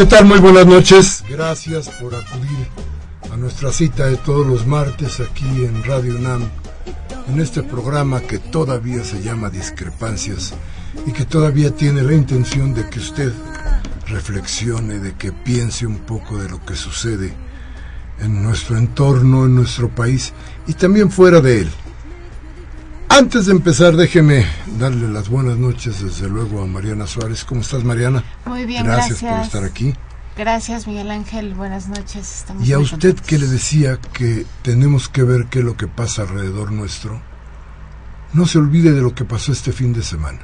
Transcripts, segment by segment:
¿Qué tal? Muy buenas noches. Gracias por acudir a nuestra cita de todos los martes aquí en Radio UNAM, en este programa que todavía se llama Discrepancias y que todavía tiene la intención de que usted reflexione, de que piense un poco de lo que sucede en nuestro entorno, en nuestro país y también fuera de él. Antes de empezar, déjeme darle las buenas noches, desde luego, a Mariana Suárez. ¿Cómo estás, Mariana? Muy bien, gracias. por estar aquí. Gracias, Miguel Ángel. Buenas noches. y a usted que le decía que tenemos que ver qué es lo que pasa alrededor nuestro, no se olvide de lo que pasó este fin de semana.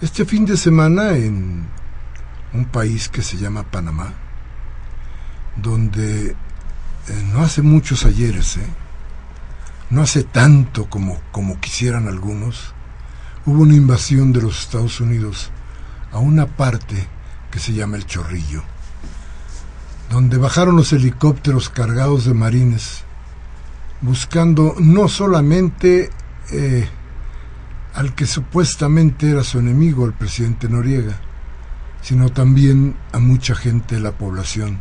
Este fin de semana en un país que se llama Panamá, donde eh, no hace muchos ayeres, ¿eh? No hace tanto como, como quisieran algunos, hubo una invasión de los Estados Unidos a una parte que se llama el Chorrillo, donde bajaron los helicópteros cargados de marines, buscando no solamente eh, al que supuestamente era su enemigo, el presidente Noriega, sino también a mucha gente de la población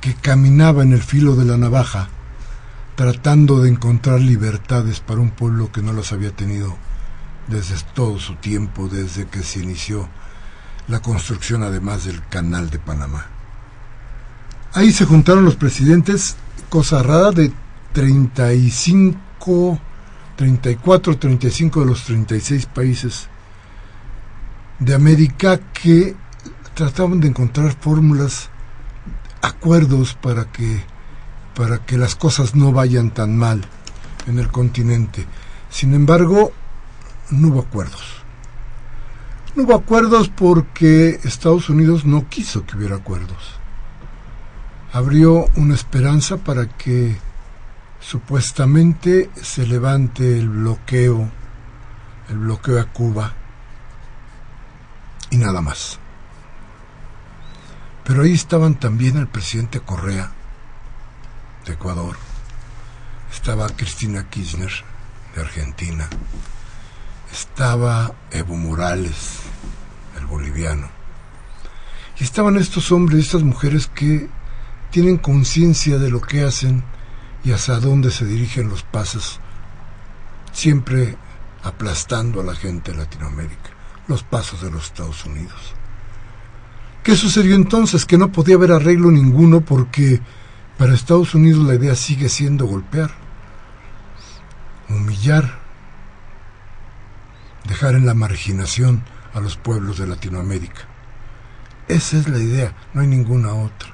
que caminaba en el filo de la navaja tratando de encontrar libertades para un pueblo que no las había tenido desde todo su tiempo, desde que se inició la construcción además del canal de Panamá. Ahí se juntaron los presidentes, cosa rara, de 35, 34, 35 de los 36 países de América que trataban de encontrar fórmulas, acuerdos para que para que las cosas no vayan tan mal en el continente. Sin embargo, no hubo acuerdos. No hubo acuerdos porque Estados Unidos no quiso que hubiera acuerdos. Abrió una esperanza para que supuestamente se levante el bloqueo, el bloqueo a Cuba y nada más. Pero ahí estaban también el presidente Correa, de Ecuador, estaba Cristina Kirchner de Argentina, estaba Evo Morales, el boliviano, y estaban estos hombres y estas mujeres que tienen conciencia de lo que hacen y hacia dónde se dirigen los pasos, siempre aplastando a la gente de Latinoamérica, los pasos de los Estados Unidos. ¿Qué sucedió entonces? Que no podía haber arreglo ninguno porque para Estados Unidos la idea sigue siendo golpear, humillar, dejar en la marginación a los pueblos de Latinoamérica. Esa es la idea, no hay ninguna otra.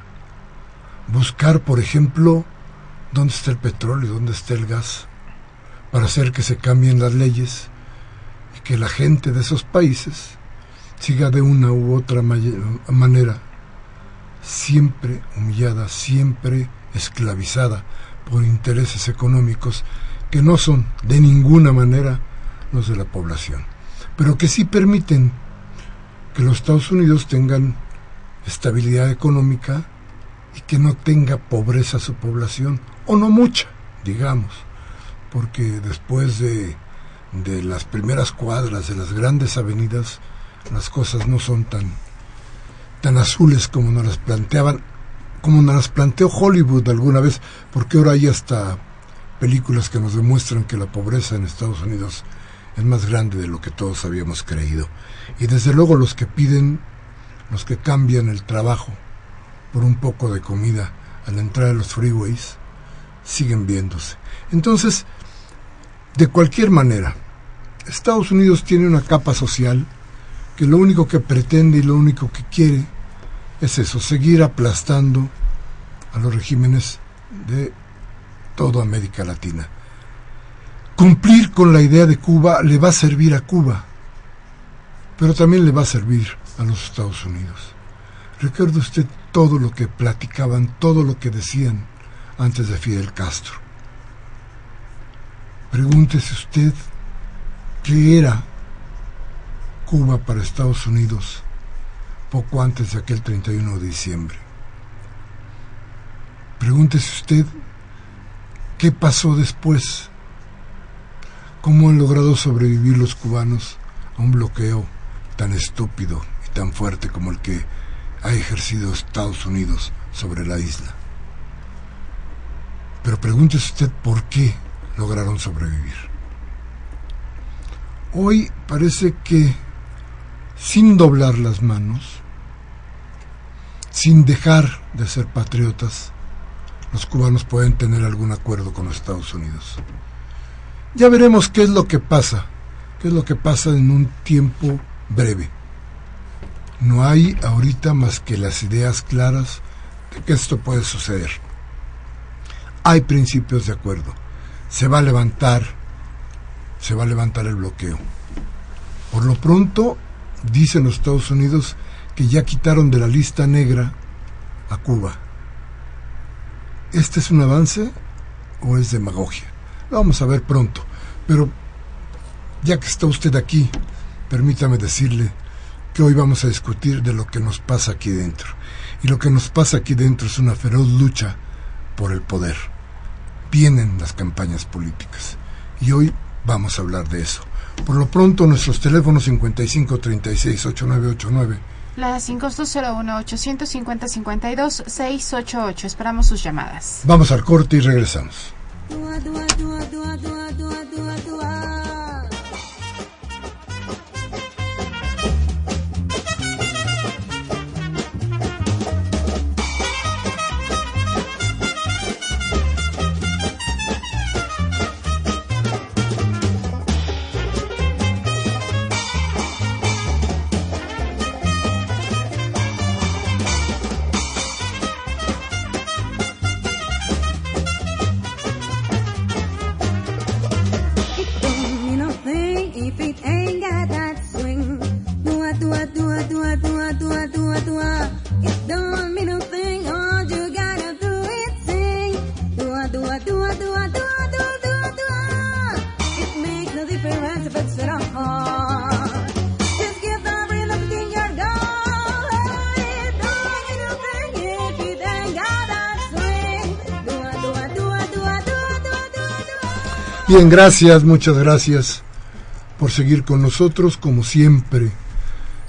Buscar, por ejemplo, dónde está el petróleo, dónde está el gas, para hacer que se cambien las leyes y que la gente de esos países siga de una u otra manera siempre humillada, siempre esclavizada por intereses económicos que no son de ninguna manera los de la población, pero que sí permiten que los Estados Unidos tengan estabilidad económica y que no tenga pobreza su población, o no mucha, digamos, porque después de, de las primeras cuadras de las grandes avenidas, las cosas no son tan tan azules como nos las planteaban, como nos las planteó Hollywood alguna vez, porque ahora hay hasta películas que nos demuestran que la pobreza en Estados Unidos es más grande de lo que todos habíamos creído. Y desde luego los que piden los que cambian el trabajo por un poco de comida a la entrada de los freeways, siguen viéndose. Entonces, de cualquier manera, Estados Unidos tiene una capa social que lo único que pretende y lo único que quiere es eso, seguir aplastando a los regímenes de toda América Latina. Cumplir con la idea de Cuba le va a servir a Cuba, pero también le va a servir a los Estados Unidos. Recuerda usted todo lo que platicaban, todo lo que decían antes de Fidel Castro. Pregúntese usted qué era Cuba para Estados Unidos poco antes de aquel 31 de diciembre. Pregúntese usted qué pasó después, cómo han logrado sobrevivir los cubanos a un bloqueo tan estúpido y tan fuerte como el que ha ejercido Estados Unidos sobre la isla. Pero pregúntese usted por qué lograron sobrevivir. Hoy parece que, sin doblar las manos, sin dejar de ser patriotas, los cubanos pueden tener algún acuerdo con los Estados Unidos. Ya veremos qué es lo que pasa, qué es lo que pasa en un tiempo breve. No hay ahorita más que las ideas claras de que esto puede suceder. Hay principios de acuerdo. Se va a levantar, se va a levantar el bloqueo. Por lo pronto, dicen los Estados Unidos que ya quitaron de la lista negra a Cuba. ¿Este es un avance o es demagogia? Lo vamos a ver pronto. Pero ya que está usted aquí, permítame decirle que hoy vamos a discutir de lo que nos pasa aquí dentro. Y lo que nos pasa aquí dentro es una feroz lucha por el poder. Vienen las campañas políticas. Y hoy vamos a hablar de eso. Por lo pronto, nuestros teléfonos 55 36 8989. La sin costo 01 850 52 688. Esperamos sus llamadas. Vamos al corte y regresamos. Bien, gracias, muchas gracias por seguir con nosotros, como siempre,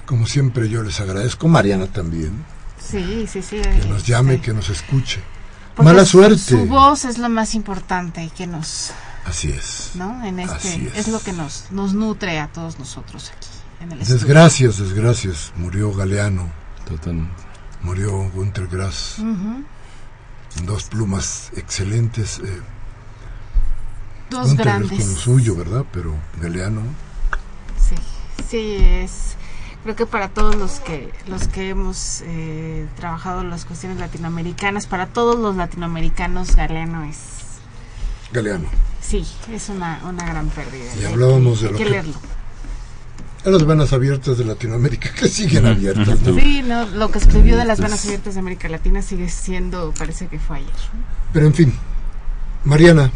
como siempre yo les agradezco, Mariana también. Sí, sí, sí. Que nos llame, que nos escuche. Mala suerte. Su voz es lo más importante y que nos... Así es. ¿No? En este, es. lo que nos, nos nutre a todos nosotros aquí. En el desgracias, desgracias. Murió Galeano. Murió Gunter Grass. Dos plumas excelentes. Eh, Dos grandes. Es como suyo, ¿verdad? Pero Galeano. Sí, sí, es. Creo que para todos los que los que hemos eh, trabajado en las cuestiones latinoamericanas, para todos los latinoamericanos, Galeano es. Galeano. Sí, es una, una gran pérdida. Y hablábamos de lo que, leerlo. las venas abiertas de Latinoamérica, que siguen abiertas. Sí, no, lo que escribió de las venas abiertas de América Latina sigue siendo, parece que fue ayer. Pero en fin, Mariana,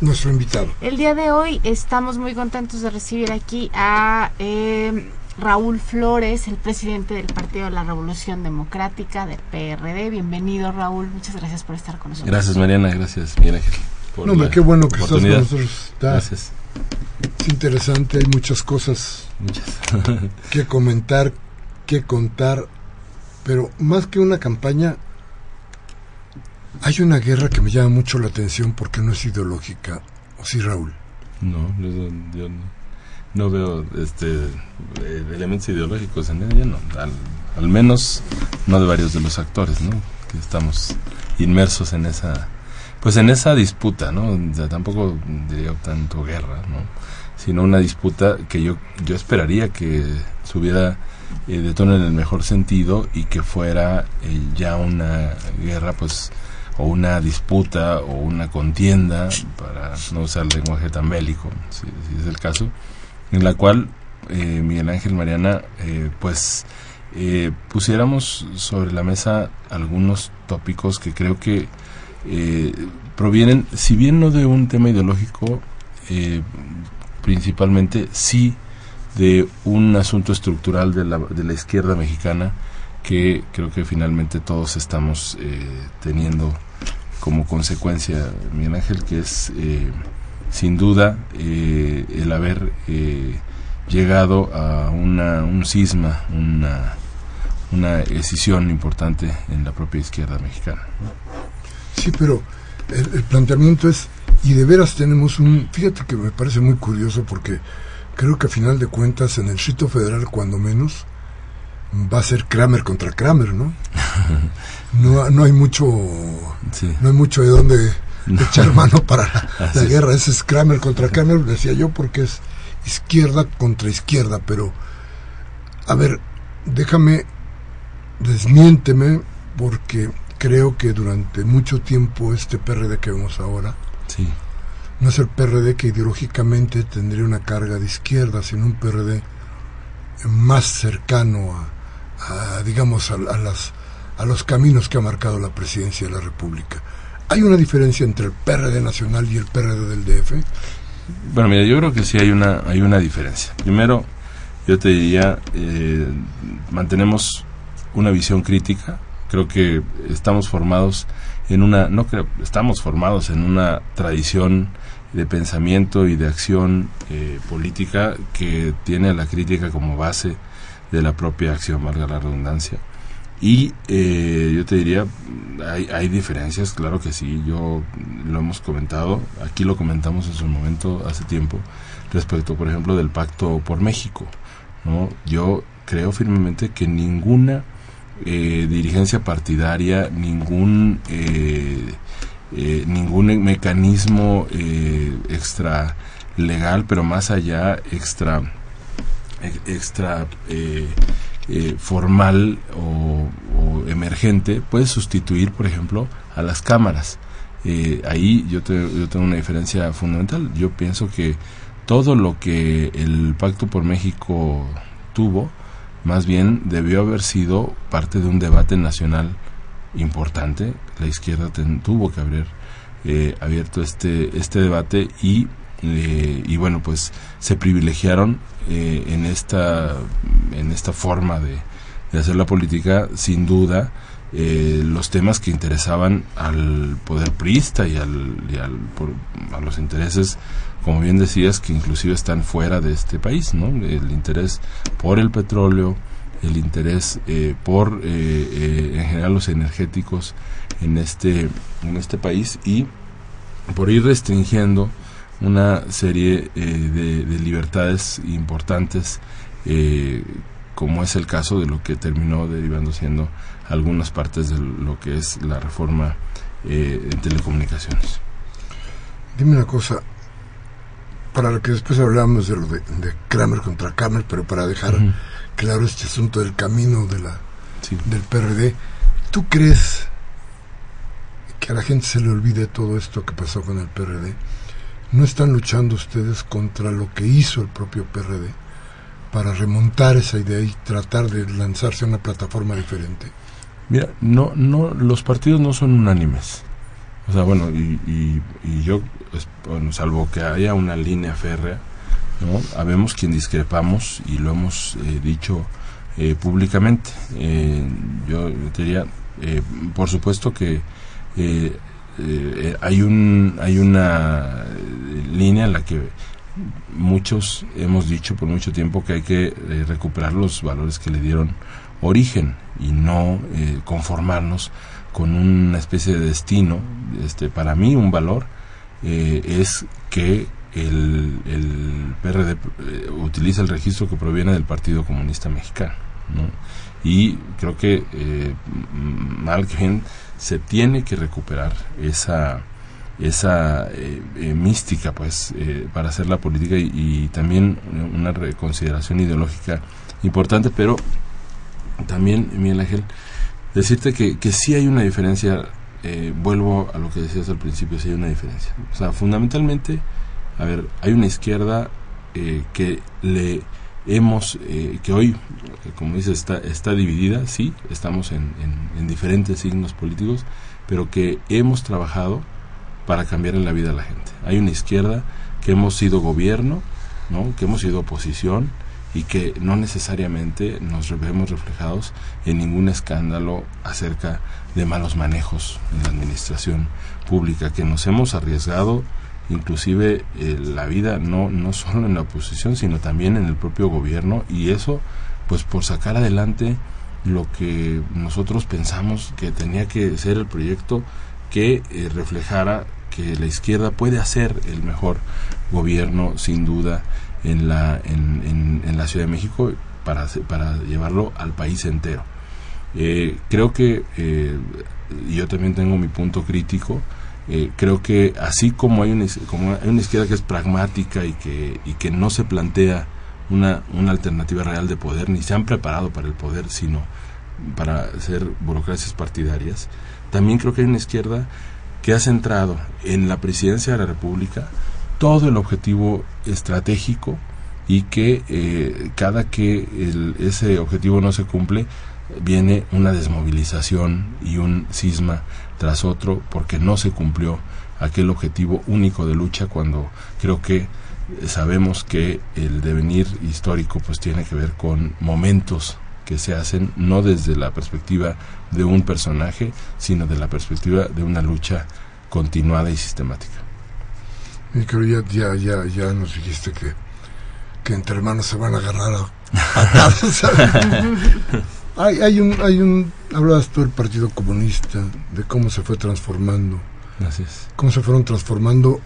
nuestro invitado. El día de hoy estamos muy contentos de recibir aquí a eh, Raúl Flores, el presidente del Partido de la Revolución Democrática del PRD. Bienvenido Raúl, muchas gracias por estar con nosotros. Gracias Mariana, gracias Miguel Ángel. no, qué bueno que estás con nosotros. gracias. Es interesante, hay muchas cosas muchas. que comentar, que contar, pero más que una campaña, hay una guerra que me llama mucho la atención porque no es ideológica. ¿O sí, Raúl? No, yo, no, veo este elementos ideológicos en ella, no. al menos no de varios de los actores, ¿no? Que estamos inmersos en esa, pues en esa disputa, ¿no? tampoco diría tanto guerra, ¿no? Sino una disputa que yo, yo esperaría que subiera eh, de tono en el mejor sentido y que fuera eh, ya una guerra, pues, o una disputa o una contienda, para no usar lenguaje tan bélico, si, es el caso, en la cual eh, Miguel Ángel Mariana, eh, pues, eh, pusiéramos sobre la mesa algunos tópicos que creo que provienen, si bien no de un tema ideológico, principalmente sí de un asunto estructural de la, de la izquierda mexicana que creo que finalmente todos estamos teniendo como consecuencia, Miguel Ángel, que es eh, sin duda eh, el haber eh, llegado a una, un cisma, una, una decisión importante en la propia izquierda mexicana. Sí, pero el, el, planteamiento es, y de veras tenemos un, fíjate que me parece muy curioso porque creo que a final de cuentas en el Distrito Federal, cuando menos, va a ser Kramer contra Kramer, ¿no? No, no hay mucho no hay mucho de dónde echar mano para la, guerra. Ese es Kramer contra Kramer, decía yo, porque es izquierda contra izquierda, pero a ver, déjame, desmiénteme, porque creo que durante mucho tiempo este PRD que vemos ahora sí. no es el PRD que ideológicamente tendría una carga de izquierda, sino un PRD más cercano a, digamos, a, las, a los caminos que ha marcado la presidencia de la República. ¿Hay una diferencia entre el PRD nacional y el PRD del DF? Bueno, mira, yo creo que sí hay una, hay una diferencia. Primero, yo te diría, eh, mantenemos una visión crítica. Creo que estamos formados en una, no creo, estamos formados en una tradición de pensamiento y de acción eh, política que tiene a la crítica como base de la propia acción, valga la redundancia. Y eh, yo te diría, hay, hay diferencias, claro que sí, yo lo hemos comentado, aquí lo comentamos en su momento, hace tiempo, respecto, por ejemplo, del pacto por México. ¿no? Yo creo firmemente que ninguna eh, dirigencia partidaria, ningún, eh, ningún mecanismo extra legal, pero más allá, extra extra eh, eh, formal o, emergente puede sustituir, por ejemplo, a las cámaras. Eh, ahí yo, yo tengo una diferencia fundamental. Yo pienso que todo lo que el Pacto por México tuvo, más bien debió haber sido parte de un debate nacional importante. La izquierda tuvo que haber abierto este, este debate y eh, y bueno pues se privilegiaron eh, en esta en esta forma de, hacer la política sin duda eh, los temas que interesaban al poder priista y, al, a los intereses como bien decías que inclusive están fuera de este país no el interés por el petróleo el interés por en general los energéticos en este en este país y por ir restringiendo una serie eh, de, libertades importantes, eh, como es el caso de lo que terminó derivando siendo algunas partes de lo que es la reforma eh, en telecomunicaciones. Dime una cosa, para lo que después hablamos de lo de, Kramer contra Kramer, pero para dejar claro este asunto del camino de la, del PRD, ¿tú crees que a la gente se le olvide todo esto que pasó con el PRD? ¿No están luchando ustedes contra lo que hizo el propio PRD para remontar esa idea y tratar de lanzarse a una plataforma diferente? Mira, no, no, los partidos no son unánimes. O sea, bueno, y, yo, bueno, salvo que haya una línea férrea, ¿no? Habemos quien discrepamos y lo hemos eh, dicho eh, públicamente. Eh, yo diría, por supuesto que eh, hay un hay una línea en la que muchos hemos dicho por mucho tiempo que hay que eh, recuperar los valores que le dieron origen y no eh, conformarnos con una especie de destino. Este para mí un valor es que el, el PRD utiliza el registro que proviene del Partido Comunista Mexicano Y creo que eh, mal que bien se tiene que recuperar esa esa eh, eh, mística pues eh, para hacer la política y, también una reconsideración ideológica importante. Pero también Miguel Ángel decirte que, que sí hay una diferencia vuelvo a lo que decías al principio sí hay una diferencia. O sea fundamentalmente a ver hay una izquierda que le hemos que hoy como dices está está dividida sí estamos en, en diferentes signos políticos pero que hemos trabajado para cambiar en la vida de la gente. Hay una izquierda que hemos sido gobierno, ¿no? que hemos sido oposición y que no necesariamente nos vemos reflejados en ningún escándalo acerca de malos manejos en la administración pública, que nos hemos arriesgado inclusive eh, la vida no, no solo en la oposición, sino también en el propio gobierno y eso pues por sacar adelante lo que nosotros pensamos que tenía que ser el proyecto que eh, reflejara que la izquierda puede hacer el mejor gobierno, sin duda, en la, en, en, la Ciudad de México para, para llevarlo al país entero. Eh, creo que eh, yo también tengo mi punto crítico. Eh, creo que así como hay, una, como hay una izquierda que es pragmática y que, y que no se plantea una, una alternativa real de poder, ni se han preparado para el poder, sino para ser burocracias partidarias, también creo que hay una izquierda que ha centrado en la presidencia de la República todo el objetivo estratégico y que eh, cada que ese objetivo no se cumple viene una desmovilización y un cisma tras otro porque no se cumplió aquel objetivo único de lucha cuando creo que sabemos que el devenir histórico pues tiene que ver con momentos que se hacen no desde la perspectiva de un personaje, sino de la perspectiva de una lucha continuada y sistemática. Y creo ya, ya, ya, nos dijiste que, que entre hermanos se van a agarrar a hay, hay, un, hay un, hablabas tú del Partido Comunista, de cómo se fue transformando. Gracias. Cómo se fueron transformando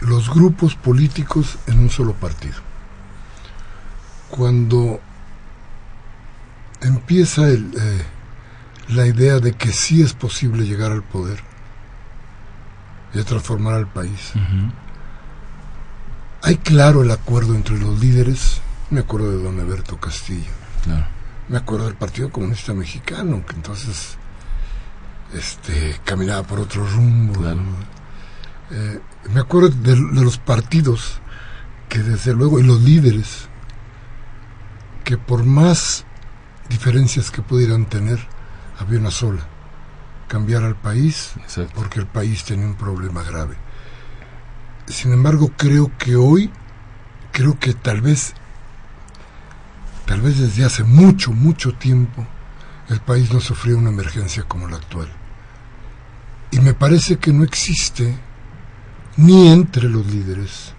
los grupos políticos en un solo partido. Cuando empieza el, eh, la idea de que sí es posible llegar al poder y transformar al país. Hay claro el acuerdo entre los líderes, me acuerdo de don Alberto Castillo, me acuerdo del Partido Comunista Mexicano, que entonces este, caminaba por otro rumbo. Eh, me acuerdo de, de los partidos que desde luego, y los líderes, que por más diferencias que pudieran tener, había una sola, cambiar al país, porque el país tenía un problema grave. Sin embargo, creo que hoy, creo que tal vez, tal vez desde hace mucho, mucho tiempo, el país no sufrió una emergencia como la actual. Y me parece que no existe, ni entre los líderes,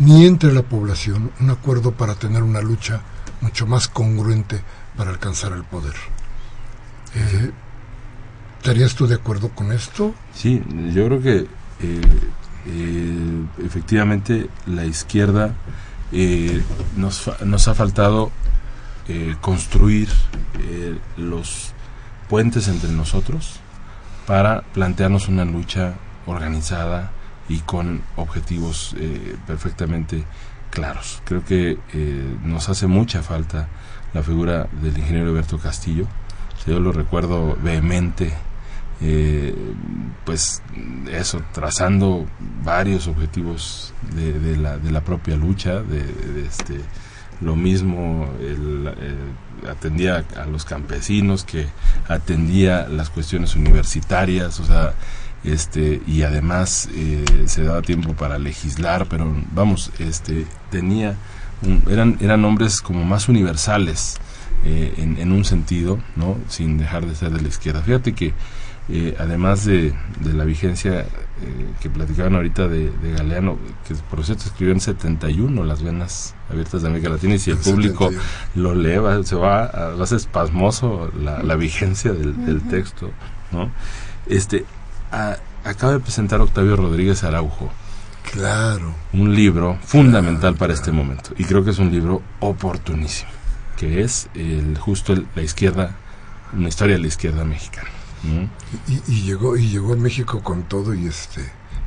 ni entre la población, un acuerdo para tener una lucha mucho más congruente para alcanzar el poder. Eh, ¿Estarías tú de acuerdo con esto? Sí, yo creo que eh, eh, efectivamente la izquierda nos, nos ha faltado construir los puentes entre nosotros para plantearnos una lucha organizada y con objetivos perfectamente claros. Creo que nos hace mucha falta la figura del ingeniero Alberto Castillo. Yo lo recuerdo vehemente, eh, pues eso, trazando varios objetivos de, la, de la, propia lucha, de, este lo mismo él, eh, atendía a los campesinos que atendía las cuestiones universitarias o sea este y además eh, se daba tiempo para legislar pero vamos este tenía eran, eran hombres como más universales eh, en, un sentido, ¿no? sin dejar de ser de la izquierda. Fíjate que eh, además de, de, la vigencia eh, que platicaban ahorita de, Galeano, que por cierto escribió en 71 Las Venas Abiertas de América Latina, y si el público lo lee, se va, a, ser espasmoso la, la vigencia del, del, texto. ¿no? Este, acaba de presentar Octavio Rodríguez Araujo Claro. Un libro fundamental para este momento. Y creo que es un libro oportunísimo. que es el, justo la izquierda, una historia de la izquierda mexicana. Y, llegó y llegó a México con todo y este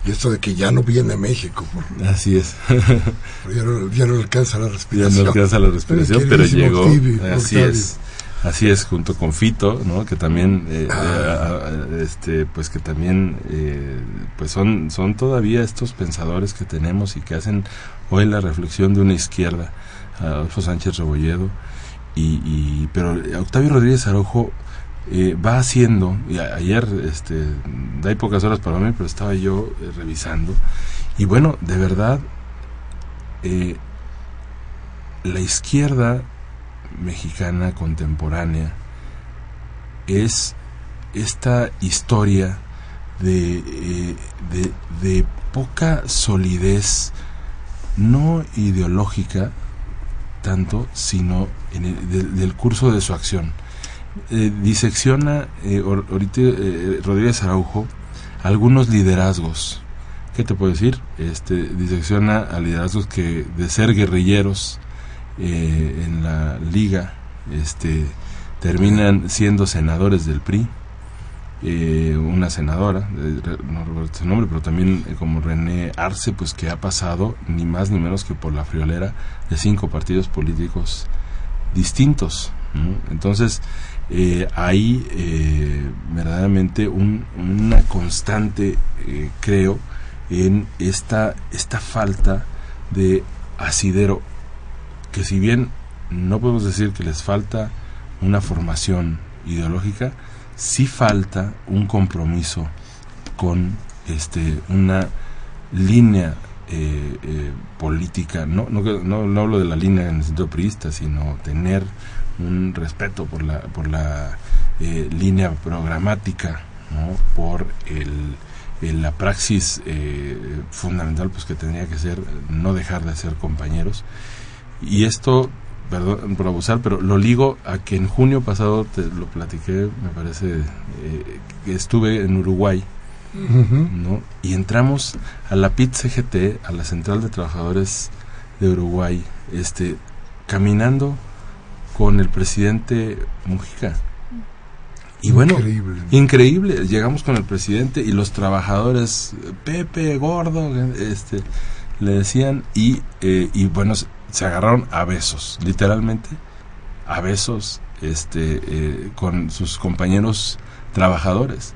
y esto de que ya no viene a México. Así es. ya, no, ya, no, alcanza la respiración. Ya no alcanza la respiración, pero llegó. así es. Así es, junto con Fito, ¿no? Que también, eh, eh, este, pues que también, eh, pues son, son todavía estos pensadores que tenemos y que hacen hoy la reflexión de una izquierda, Adolfo Sánchez Rebolledo, y, y pero Octavio Rodríguez Araujo va haciendo, y ayer, este, hay pocas horas para mí, pero estaba yo revisando, y bueno, de verdad, la izquierda mexicana contemporánea es esta historia de, eh, de, poca solidez, no ideológica tanto, sino en el, del curso de su acción. Eh, disecciona eh, ahorita Rodríguez Araujo algunos liderazgos. ¿Qué te puedo decir? Este, disecciona a liderazgos que de ser guerrilleros eh, en la liga este, terminan siendo senadores del PRI. Eh, una senadora, no recuerdo su nombre, pero también eh, como René Arce, pues que ha pasado ni más ni menos que por la friolera de cinco partidos políticos distintos. Entonces, hay verdaderamente una constante, creo, en esta, esta falta de asidero que si bien no podemos decir que les falta una formación ideológica, sí falta un compromiso con este una línea eh, eh, política, no, no, no, hablo de la línea en el sentido priista, sino tener un respeto por la, por la eh, línea programática, ¿no? por el, la praxis fundamental pues que tendría que ser no dejar de ser compañeros y esto, perdón por abusar, pero lo ligo a que en junio pasado, te lo platiqué, me parece, eh, que estuve en Uruguay, ¿no? Y entramos a la PIT CGT, a la Central de Trabajadores de Uruguay, este, caminando con el presidente Mujica. Y bueno, increíble. increíble. Llegamos con el presidente y los trabajadores, Pepe, gordo, este, le decían, y, eh, y bueno, se agarraron a besos, literalmente, a besos este, eh, con sus compañeros trabajadores.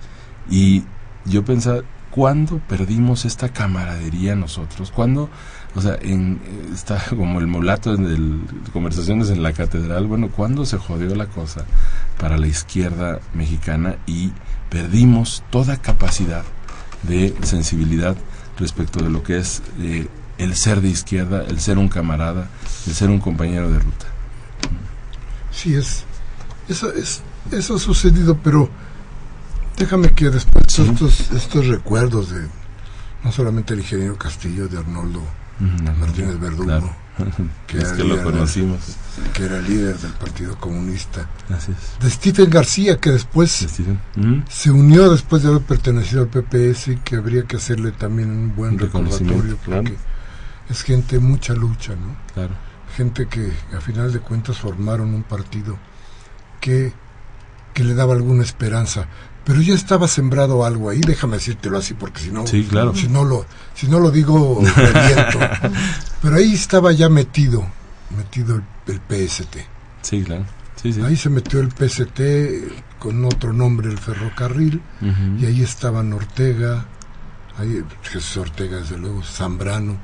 Y yo pensaba, ¿cuándo perdimos esta camaradería nosotros? ¿Cuándo, o sea, en, está como el mulato el, conversaciones en la catedral, bueno, ¿cuándo se jodió la cosa para la izquierda mexicana y perdimos toda capacidad de sensibilidad respecto de lo que es eh, el ser de izquierda, el ser un camarada, el ser un compañero de ruta. Sí, es, eso, es, eso ha sucedido, pero déjame que después estos, estos recuerdos de no solamente el ingeniero Castillo, de Arnoldo Martínez Verdugo, que, lo conocimos. que era líder del Partido Comunista, de Stephen García, que después se unió después de haber pertenecido al PPS y que habría que hacerle también un buen recordatorio, porque es gente mucha lucha, ¿no? Claro. Gente que a final de cuentas formaron un partido que, que le daba alguna esperanza. Pero ya estaba sembrado algo ahí, déjame decírtelo así, porque si no, sí, claro. si no lo, si no lo digo, reviento. Pero ahí estaba ya metido, metido el, PST. Sí, claro. Ahí se metió el PST con otro nombre, el ferrocarril, y ahí estaban Ortega, ahí Jesús Ortega, desde luego, Zambrano,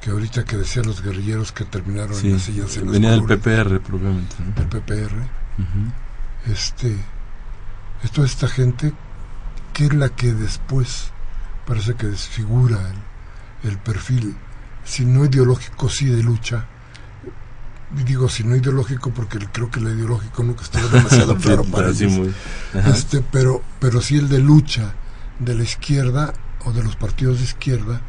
que ahorita que decían los guerrilleros que terminaron en las sillas en venía del PPR probablemente el PPR este es toda esta gente que es la que después parece que desfigura el, perfil si no ideológico sí de lucha y digo si no ideológico porque creo que el ideológico nunca estuvo demasiado claro para ellos este pero pero sí el de lucha de la izquierda o de los partidos de izquierda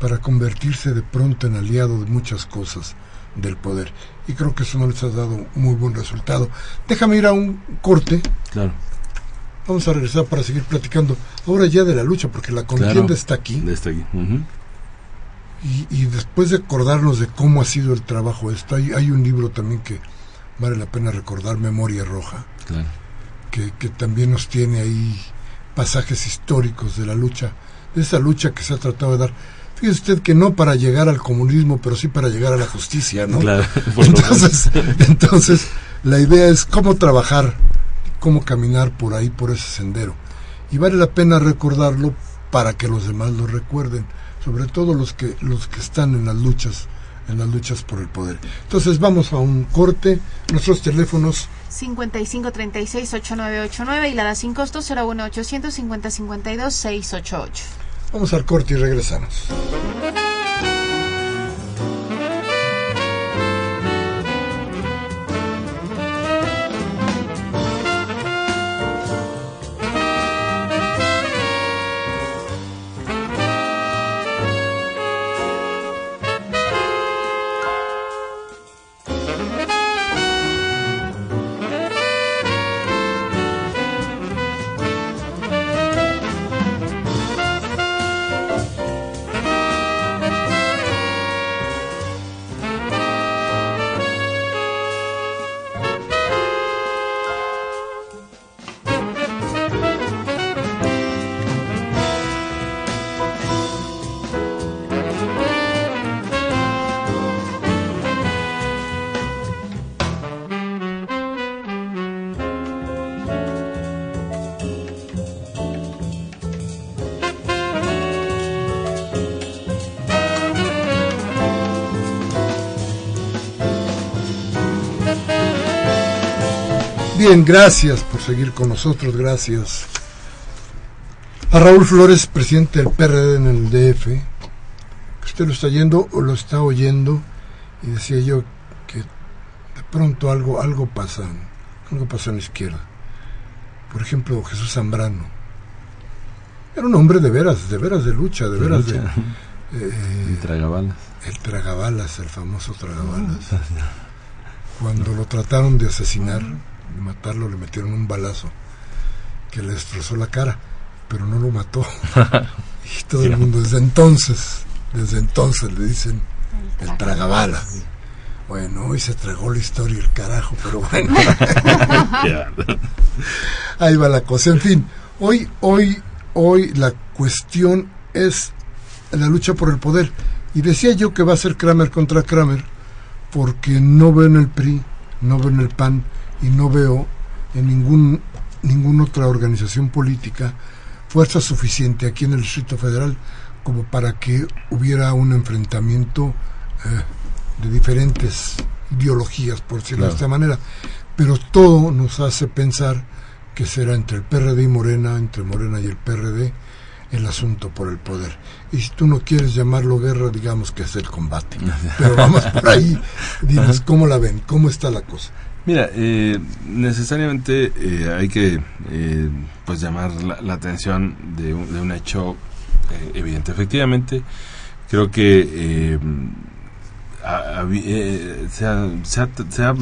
para convertirse de pronto en aliado de muchas cosas del poder. Y creo que eso no les ha dado muy buen resultado. Déjame ir a un corte. Claro. Vamos a regresar para seguir platicando. Ahora ya de la lucha, porque la contienda está aquí. Está aquí. y, y, después de acordarnos de cómo ha sido el trabajo esto, hay, hay un libro también que vale la pena recordar Memoria Roja, que, que también nos tiene ahí pasajes históricos de la lucha, de esa lucha que se ha tratado de dar. Fíjese usted que no para llegar al comunismo, pero sí para llegar a la justicia, ¿no? entonces, entonces, la idea es cómo trabajar, cómo caminar por ahí, por ese sendero. Y vale la pena recordarlo para que los demás lo recuerden, sobre todo los que, los que están en las luchas en las luchas por el poder. Entonces vamos a un corte. Nuestros teléfonos 5536-8989 y la da sin costo 01800 5052 688. Vamos al corte y regresamos. Bien, gracias por seguir con nosotros, gracias. A Raúl Flores, presidente del PRD en el DF, usted lo está yendo o lo está oyendo, y decía yo que de pronto algo, algo pasa, algo pasa en la izquierda. Por ejemplo, Jesús Zambrano. Era un hombre de veras, de veras de lucha, de, veras de... Eh, el tragabalas. El tragabalas, el famoso tragabalas. Cuando lo trataron de asesinar de matarlo le metieron un balazo que le destrozó la cara, pero no lo mató. y todo el mundo desde entonces, desde entonces le dicen el tragabala. Bueno, hoy se tragó la historia el carajo, pero bueno. Ahí va la cosa. En fin, hoy, hoy, hoy la cuestión es la lucha por el poder. Y decía yo que va a ser Kramer contra Kramer, porque no ven el PRI, no ven el PAN, y no veo en ningún, ninguna otra organización política fuerza suficiente aquí en el Distrito Federal como para que hubiera un enfrentamiento eh, de diferentes ideologías, por decirlo de esta manera. Pero todo nos hace pensar que será entre el PRD y Morena, entre Morena y el PRD, el asunto por el poder. Y si tú no quieres llamarlo guerra, digamos que es el combate. Pero vamos por ahí, dinos, ¿cómo la ven? ¿Cómo está la cosa? Mira, eh, necesariamente eh, hay que eh, pues llamar la, atención de un, hecho evidente. Efectivamente, creo que se ha, se ha,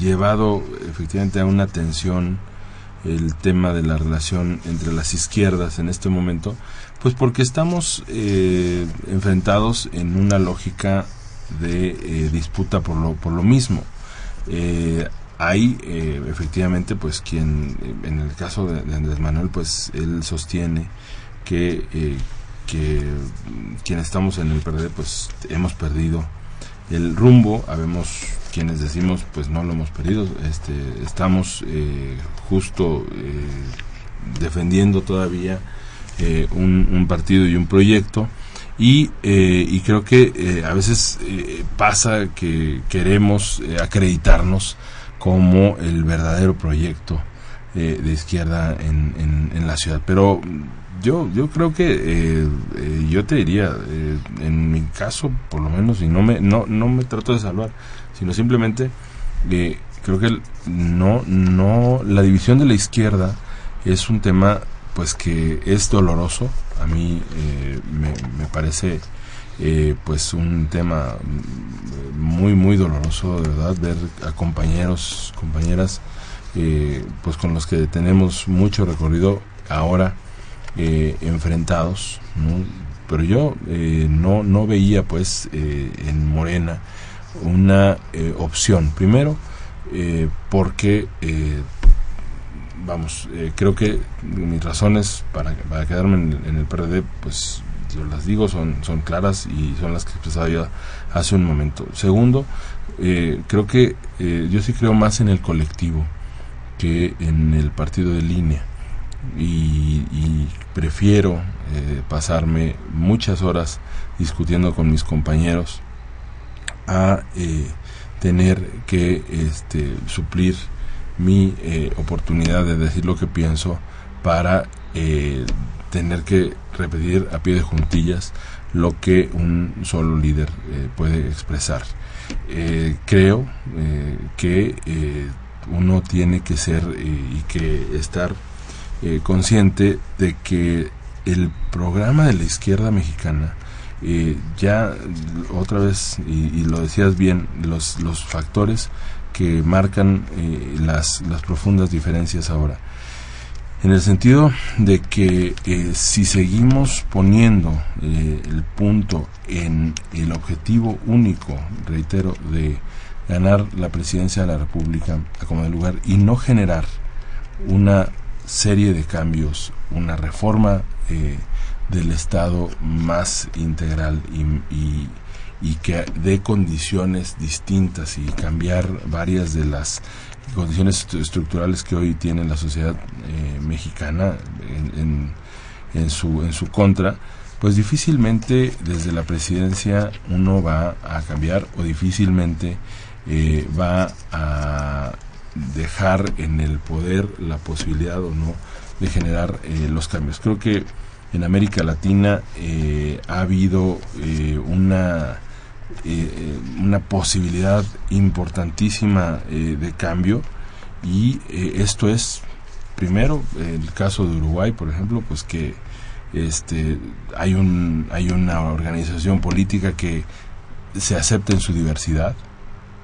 llevado efectivamente a una tensión el tema de la relación entre las izquierdas en este momento, pues porque estamos enfrentados en una lógica de disputa por lo, por lo mismo eh, hay eh, efectivamente pues quien en el caso de, Andrés Manuel pues él sostiene que eh, que quienes estamos en el PRD pues hemos perdido el rumbo. Habemos quienes decimos pues no lo hemos perdido. Este estamos eh, justo defendiendo todavía un, un partido y un proyecto y, eh, y creo que eh, a veces eh, pasa que queremos acreditarnos como el verdadero proyecto de izquierda en, en, la ciudad. Pero yo, yo creo que yo te diría, en mi caso por lo menos, y no me, no, no me trato de salvar, sino simplemente creo que no, no, la división de la izquierda es un tema pues que es doloroso, a mí eh, me, parece eh, pues un tema muy muy doloroso de verdad ver a compañeros compañeras eh, pues con los que tenemos mucho recorrido ahora enfrentados pero yo no no veía pues en Morena una opción. Primero, porque vamos, creo que mis razones para, para quedarme en, el PRD, pues yo las digo, son, son claras y son las que expresaba yo hace un momento. Segundo, creo que yo sí creo más en el colectivo que en el partido de línea y, prefiero eh, pasarme muchas horas discutiendo con mis compañeros a eh, tener que este, suplir mi eh, oportunidad de decir lo que pienso para tener que repetir a pie de juntillas lo que un solo líder puede expresar. creo que uno tiene que ser y que estar eh, consciente de que el programa de la izquierda mexicana eh, ya otra vez y, lo decías bien los los factores que marcan eh, las las profundas diferencias ahora. En el sentido de que si seguimos poniendo el punto en el objetivo único reitero de ganar la presidencia de la República a como de lugar y no generar una serie de cambios, una reforma eh, del Estado más integral y, que dé condiciones distintas y cambiar varias de las condiciones estructurales que hoy tiene la sociedad eh, mexicana en, en, su, en su contra, pues difícilmente desde la presidencia uno va a cambiar o difícilmente eh, va a dejar en el poder la posibilidad o no de generar eh, los cambios. Creo que en América Latina eh, ha habido eh, una, una posibilidad importantísima de cambio. Y esto es, primero, el caso de Uruguay, por ejemplo, pues que este, hay, un, hay una organización política que se acepta en su diversidad,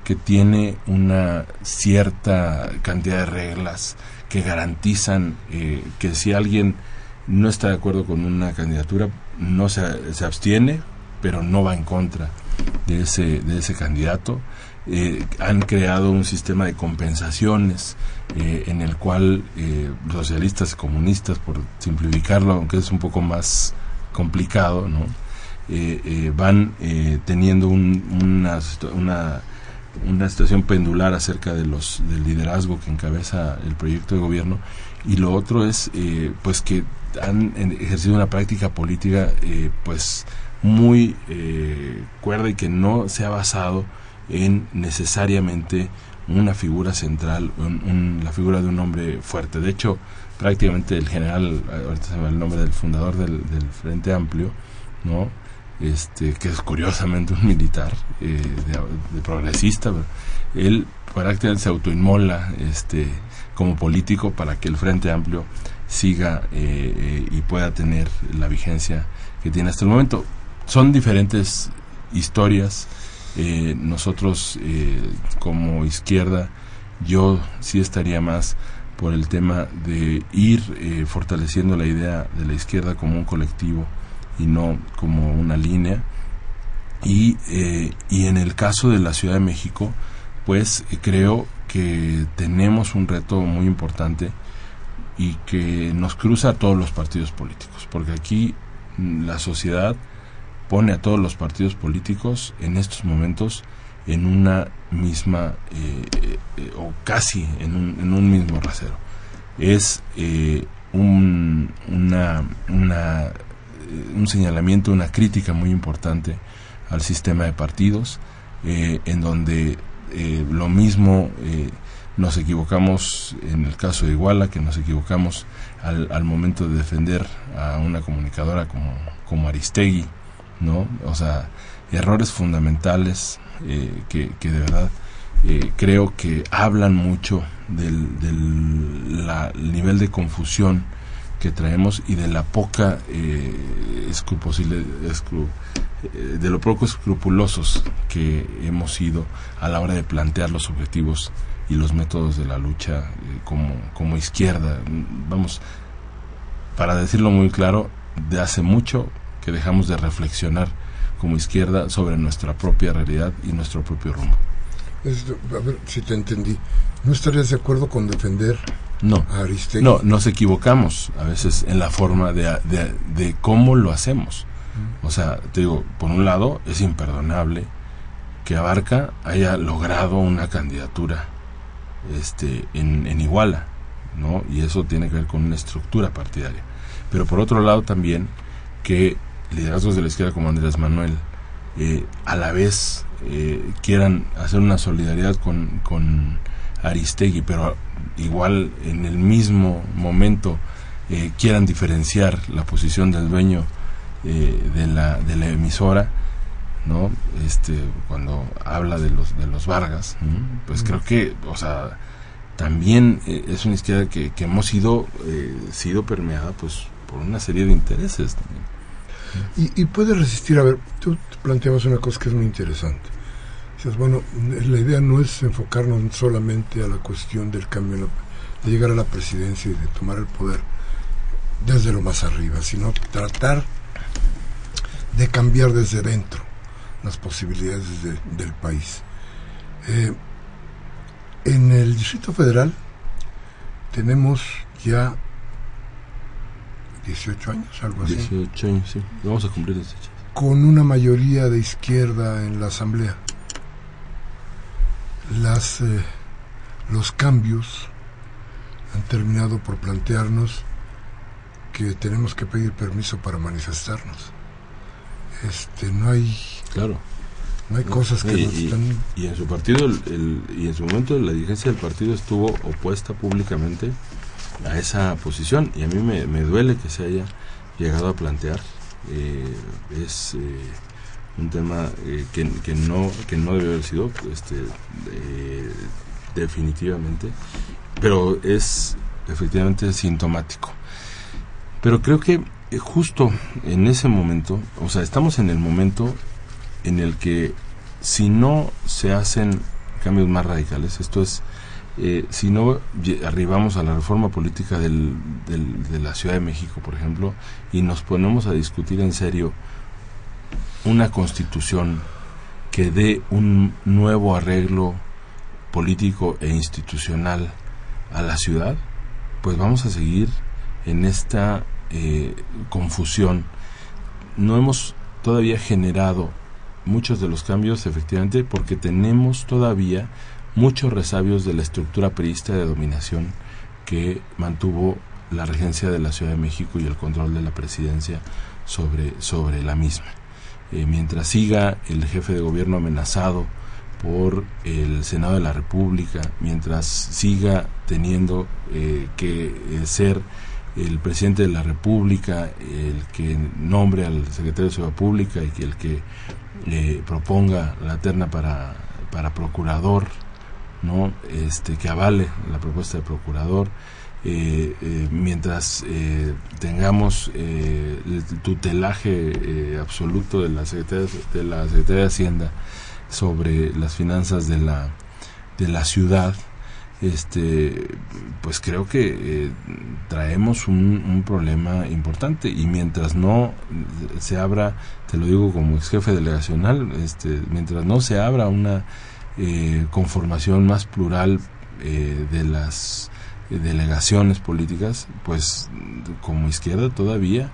que tiene una cierta cantidad de reglas que garantizan eh, que si alguien no está de acuerdo con una candidatura, no se, se abstiene, pero no va en contra de ese, de ese candidato. Eh, han creado un sistema de compensaciones eh, en el cual socialistas y comunistas, por simplificarlo, aunque es un poco más complicado, ¿no? van teniendo una, una una situación pendular acerca de los del liderazgo que encabeza el proyecto de gobierno y lo otro es eh, pues que han ejercido una práctica política eh, pues muy eh, cuerda y que no se ha basado en necesariamente una figura central, la figura de un hombre fuerte. De hecho, prácticamente el general, ahorita se me el nombre del fundador del, Frente Amplio, ¿no? este, que es curiosamente un militar eh, de, progresista, él prácticamente se autoinmola este, como político para que el Frente Amplio siga eh, eh, y pueda tener la vigencia que tiene hasta el momento. Son diferentes historias. nosotros como izquierda, yo sí estaría más por el tema de ir fortaleciendo la idea de la izquierda como un colectivo y no como una línea. Y, eh, y en el caso de la Ciudad de México, pues eh, creo que tenemos un reto muy importante y que nos cruza a todos los partidos políticos, porque aquí mm, la sociedad pone a todos los partidos políticos en estos momentos en una misma eh, o casi en un, en un, mismo rasero. Es un, una, una un señalamiento, una crítica muy importante al sistema de partidos, eh, en donde eh, lo mismo eh, nos equivocamos en el caso de Iguala, que nos equivocamos al, al momento de defender a una comunicadora como, como Aristegui, ¿no? O sea, errores fundamentales que, que, de verdad creo que hablan mucho del, del nivel de confusión que traemos y de la poca eh, eh, de lo poco escrupulosos que hemos sido a la hora de plantear los objetivos y los métodos de la lucha eh, como, como izquierda. Vamos, para decirlo muy claro, de hace mucho que dejamos de reflexionar como izquierda sobre nuestra propia realidad y nuestro propio rumbo. a ver si te entendí. ¿No estarías de acuerdo con defender no, a Aristegui? No, nos equivocamos a veces en la forma de, de, de cómo lo hacemos. Mm. O sea, te digo, por un lado es imperdonable que Abarca haya logrado una candidatura este, en, en Iguala, ¿no? Y eso tiene que ver con una estructura partidaria. Pero por otro lado también que liderazgos de la izquierda como Andrés Manuel eh, a la vez eh, quieran hacer una solidaridad con, con Aristegui, pero igual en el mismo momento eh, quieran diferenciar la posición del dueño de, la, de la emisora, ¿no? Este, cuando habla de los, de los Vargas, pues creo que, o sea, también es una izquierda que, hemos sido, sido permeada pues por una serie de intereses también. Y, puede resistir, a ver, tú planteabas una cosa que es muy interesante. Dices, bueno, la idea no es enfocarnos solamente a la cuestión del cambio, de llegar a la presidencia y de tomar el poder desde lo más arriba, sino tratar de cambiar desde dentro las posibilidades del país. Eh, en el Distrito Federal tenemos ya 18 años, algo así. 18 años, sí. Vamos a cumplir 18 Con una mayoría de izquierda en la Asamblea. Las, eh, los cambios han terminado por plantearnos que tenemos que pedir permiso para manifestarnos. Este, no hay... Claro. No hay cosas que y, nos están... Y en su partido, el, y en su momento la dirigencia del partido estuvo opuesta públicamente a esa posición y a mí me, duele que se haya llegado a plantear. Eh, es eh, un tema eh, que, que, no que no debe haber sido este, definitivamente, pero es efectivamente sintomático. Pero creo que justo en ese momento, o sea, estamos en el momento en el que si no se hacen cambios más radicales, esto es eh, si no arribamos a la reforma política del, de la Ciudad de México, por ejemplo, y nos ponemos a discutir en serio una constitución que dé un nuevo arreglo político e institucional a la ciudad, pues vamos a seguir en esta eh, confusión. No hemos todavía generado muchos de los cambios, efectivamente, porque tenemos todavía muchos resabios de la estructura perista de dominación que mantuvo la regencia de la Ciudad de México y el control de la presidencia sobre, sobre la misma. Eh, mientras siga el jefe de gobierno amenazado por el Senado de la República, mientras siga teniendo eh, que eh, ser el presidente de la República el que nombre al secretario de Seguridad Pública y el que proponga la terna para, para procurador no este que avale la propuesta del procurador. Eh, eh, mientras eh, tengamos el tutelaje absoluto de la Secretaría de la Secretaría de Hacienda sobre las finanzas de la de la ciudad este pues creo que traemos un, un, problema importante. Y mientras no se abra te lo digo como ex jefe delegacional este mientras no se abra una eh, conformación más plural eh, de las delegaciones políticas, pues como izquierda todavía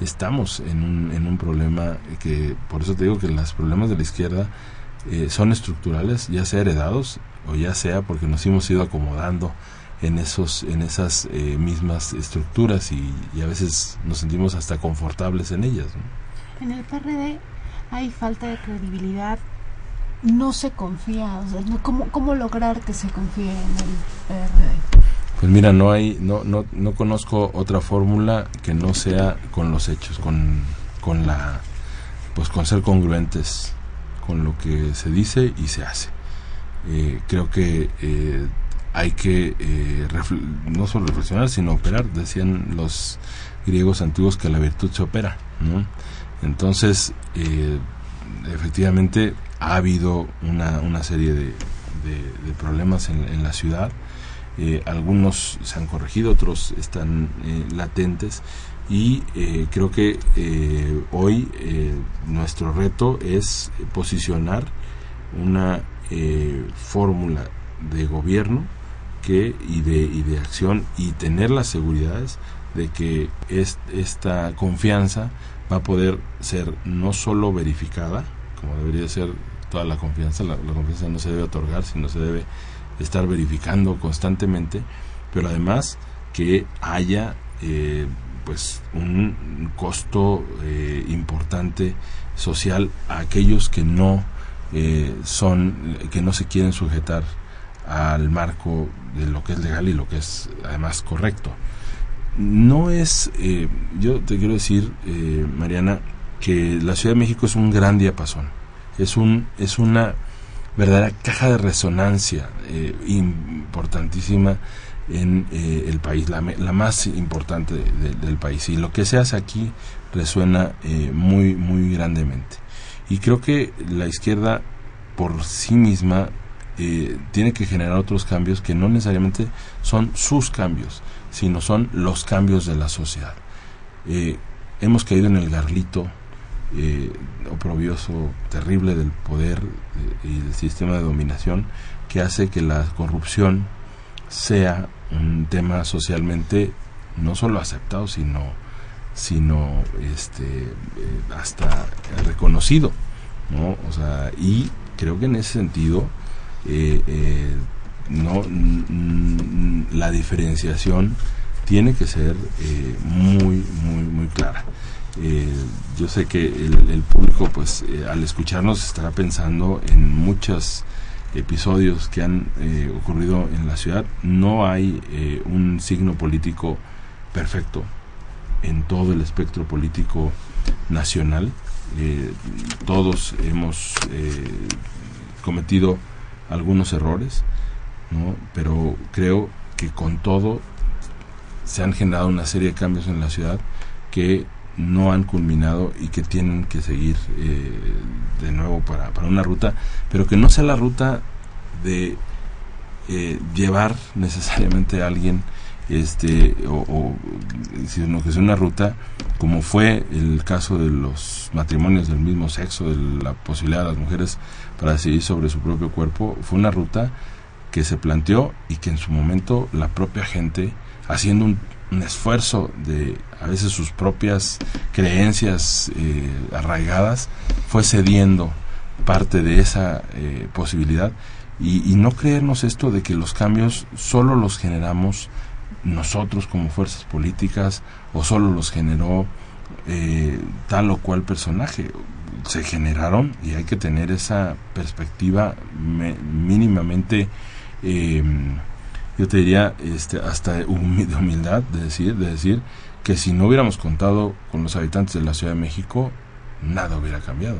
estamos en un, en un problema que, por eso te digo que los problemas de la izquierda eh, son estructurales, ya sea heredados o ya sea porque nos hemos ido acomodando en esos en esas mismas estructuras y, a veces nos sentimos hasta confortables en ellas. En el PRD hay falta de credibilidad no se confía? O sea, ¿cómo, ¿Cómo lograr que se confíe en el PRD? Pues mira, no hay, no, no, no conozco otra fórmula que no sea con los hechos, con, con la, pues con ser congruentes con lo que se dice y se hace. Eh, creo que eh, hay que eh, no solo reflexionar, sino operar. Decían los griegos antiguos que la virtud se opera, ¿no? Entonces, efectivamente, ha habido una, una serie de, de, problemas en, la ciudad. Eh, algunos se han corregido, otros están eh, latentes y eh, creo que hoy nuestro reto es posicionar una fórmula de gobierno que y de, y de acción y tener las seguridades de que esta confianza va a poder ser no solo verificada, como debería ser toda la confianza, la, confianza no se debe otorgar, sino se debe estar verificando constantemente, pero además que haya eh, pues un costo eh, importante social a aquellos que no eh, son que no se quieren sujetar al marco de lo que es legal y lo que es además correcto. No es yo te quiero decir Mariana que la Ciudad de México es un gran diapasón es un es una verdadera caja de resonancia importantísima en eh, el país, la, más importante del país. Y lo que se hace aquí resuena eh, muy, muy grandemente. Y creo que la izquierda por sí misma eh, tiene que generar otros cambios que no necesariamente son sus cambios, sino son los cambios de la sociedad. hemos caído en el garlito oprobioso, terrible del poder y del sistema de dominación que hace que la corrupción sea un tema socialmente no solo aceptado, sino, sino este, eh, hasta reconocido. ¿no? O sea, y creo que en ese sentido eh, eh, no la diferenciación tiene que ser muy muy muy clara yo sé que el, público pues al escucharnos estará pensando en muchas episodios que han eh, ocurrido en la ciudad, no hay eh, un signo político perfecto en todo el espectro político nacional. Eh, todos hemos cometido algunos errores, ¿no? pero creo que con todo se han generado una serie de cambios en la ciudad que no han culminado y que tienen que seguir eh, de nuevo para, para, una ruta, pero que no sea la ruta de eh, llevar necesariamente a alguien este o, sino que sea una ruta como fue el caso de los matrimonios del mismo sexo de la posibilidad de las mujeres para decidir sobre su propio cuerpo fue una ruta que se planteó y que en su momento la propia gente haciendo un un esfuerzo de a veces sus propias creencias eh, arraigadas, fue cediendo parte de esa eh, posibilidad y, no creernos esto de que los cambios solo los generamos nosotros como fuerzas políticas o solo los generó eh, tal o cual personaje. Se generaron y hay que tener esa perspectiva mínimamente yo te diría este, hasta de humildad de decir, de decir que si no hubiéramos contado con los habitantes de la Ciudad de México, nada hubiera cambiado.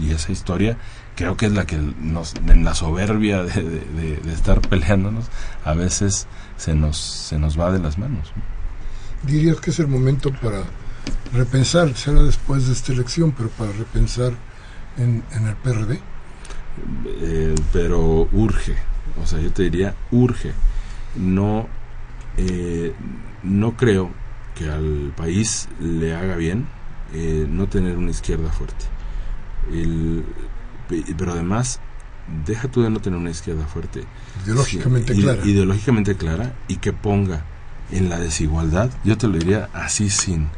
Y esa historia creo que es la que nos, en la soberbia de, estar peleándonos, a veces se nos, se nos va de las manos. Dirías que es el momento para repensar, será después de esta elección, pero para repensar en, en el PRD. Eh, pero urge, o sea, yo te diría, urge no, eh, no creo que al país le haga bien eh, no tener una izquierda fuerte. pero además, deja tú de no tener una izquierda fuerte. Ideológicamente clara. Ideológicamente clara y que ponga en la desigualdad, yo te lo diría así sin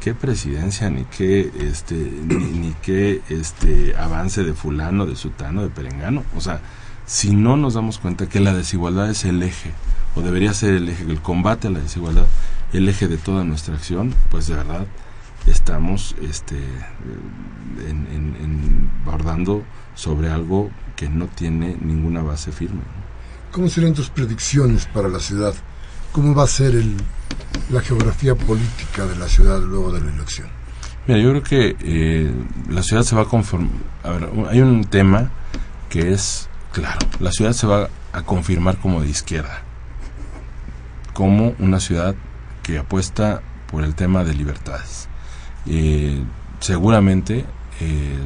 qué presidencia ni qué este ni, ni qué este avance de fulano, de sutano, de perengano, o sea, si no nos damos cuenta que la desigualdad es el eje o debería ser el eje, el combate a la desigualdad, el eje de toda nuestra acción, pues de verdad estamos este, en, en, bordando sobre algo que no tiene ninguna base firme. ¿Cómo serían tus predicciones para la ciudad? ¿Cómo va a ser el, la geografía política de la ciudad luego de la elección? Mira, yo creo que eh, la ciudad se va a conformar. A ver, hay un tema que es claro: la ciudad se va a confirmar como de izquierda como una ciudad que apuesta por el tema de libertades. Eh, seguramente, eh,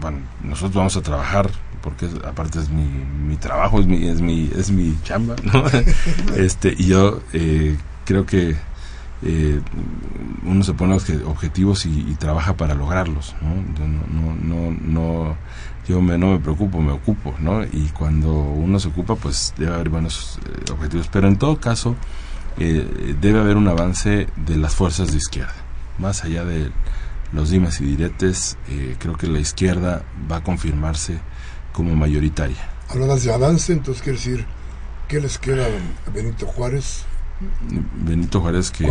bueno, nosotros vamos a trabajar porque aparte es mi, mi trabajo, es mi, es mi, es mi chamba, ¿no? este, y yo eh, creo que eh, uno se pone objetivos y, trabaja para lograrlos, ¿no? No, no, no, yo me, no me preocupo, me ocupo, ¿no? Y cuando uno se ocupa, pues debe haber buenos eh, objetivos. Pero en todo caso, eh, debe haber un avance de las fuerzas de izquierda. Más allá de los dimes y diretes, creo que la izquierda va a confirmarse como mayoritaria. Hablabas de avance, entonces quiere decir, ¿qué les queda a Benito Juárez? Benito Juárez que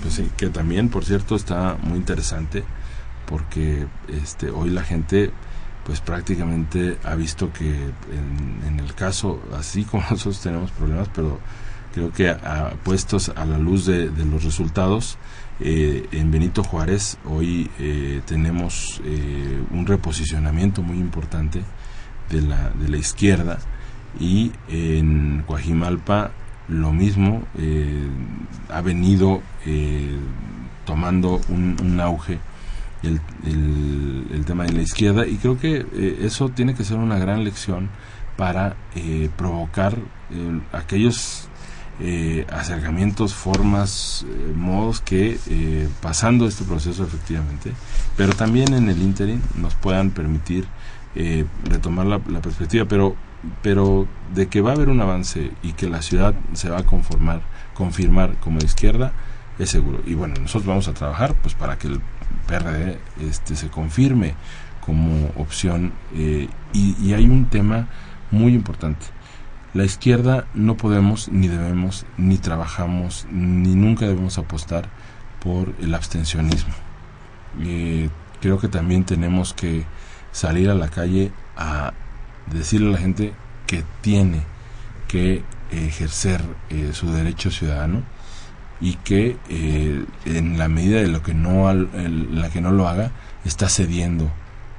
pues sí, que también por cierto está muy interesante porque este hoy la gente pues prácticamente ha visto que en, el caso así como nosotros tenemos problemas pero creo que a, puestos a la luz de, los resultados eh, en Benito Juárez hoy eh, tenemos eh, un reposicionamiento muy importante de la, de la izquierda y en Coajimalpa lo mismo eh, ha venido eh, tomando un, auge el, el, tema de la izquierda y creo que eh, eso tiene que ser una gran lección para provocar aquellos acercamientos, formas, modos que pasando este proceso efectivamente, pero también en el interim nos puedan permitir retomar la, la perspectiva, pero pero de que va a haber un avance y que la ciudad se va a conformar, confirmar como izquierda, es seguro. Y bueno, nosotros vamos a trabajar pues para que el PRD este, se confirme como opción. Eh, y, hay un tema muy importante. La izquierda no podemos, ni debemos, ni trabajamos, ni nunca debemos apostar por el abstencionismo. Eh, creo que también tenemos que salir a la calle a decirle a la gente que tiene que ejercer eh, su derecho ciudadano y que eh, en la medida de lo que no la que no lo haga está cediendo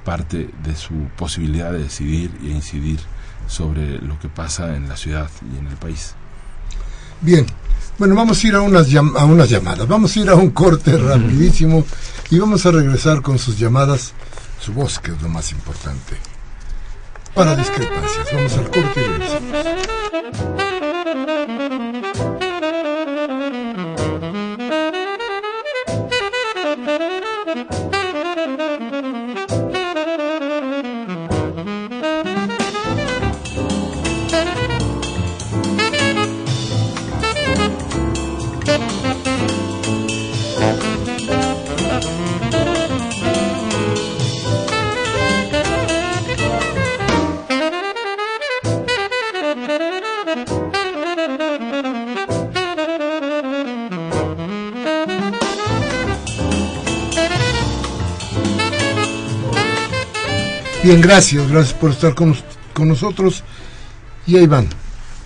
parte de su posibilidad de decidir e incidir sobre lo que pasa en la ciudad y en el país. Bien, bueno, vamos a ir a unas, a unas llamadas, vamos a ir a un corte rapidísimo y vamos a regresar con sus llamadas, su voz que es lo más importante para discrepancias. Vamos al corte y regresamos. Bien, gracias, gracias por estar con, con nosotros. Y ahí van,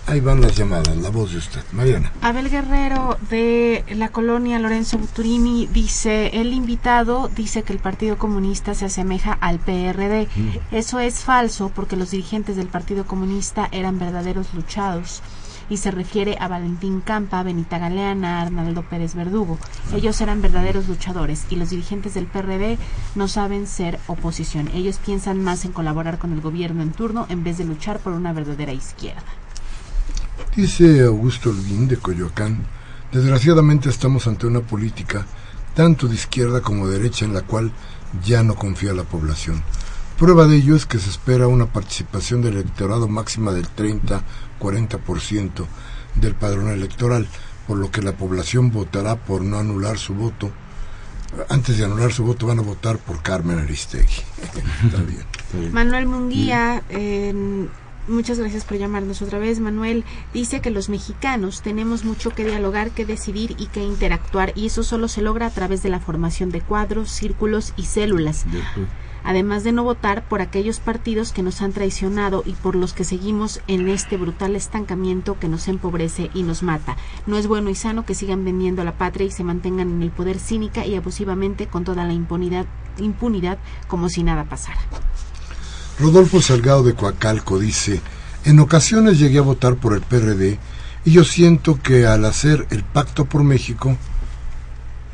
ahí van las llamadas, la voz de usted. Mariana. Abel Guerrero de la colonia Lorenzo Buturini dice, el invitado dice que el Partido Comunista se asemeja al PRD. Mm. Eso es falso porque los dirigentes del Partido Comunista eran verdaderos luchados y se refiere a Valentín Campa, Benita Galeana, Arnaldo Pérez Verdugo. Ellos eran verdaderos luchadores y los dirigentes del PRD no saben ser oposición. Ellos piensan más en colaborar con el gobierno en turno en vez de luchar por una verdadera izquierda. Dice Augusto Olguín de Coyoacán, desgraciadamente estamos ante una política tanto de izquierda como de derecha en la cual ya no confía la población. Prueba de ello es que se espera una participación del electorado máxima del 30-40% del padrón electoral, por lo que la población votará por no anular su voto. Antes de anular su voto van a votar por Carmen Aristegui. Está bien. Manuel Munguía, muchas gracias por llamarnos otra vez. Manuel dice que los mexicanos tenemos mucho que dialogar, que decidir y que interactuar, y eso solo se logra a través de la formación de cuadros, círculos y células además de no votar por aquellos partidos que nos han traicionado y por los que seguimos en este brutal estancamiento que nos empobrece y nos mata. No es bueno y sano que sigan vendiendo la patria y se mantengan en el poder cínica y abusivamente con toda la impunidad, impunidad como si nada pasara. Rodolfo Salgado de Coacalco dice, en ocasiones llegué a votar por el PRD y yo siento que al hacer el pacto por México,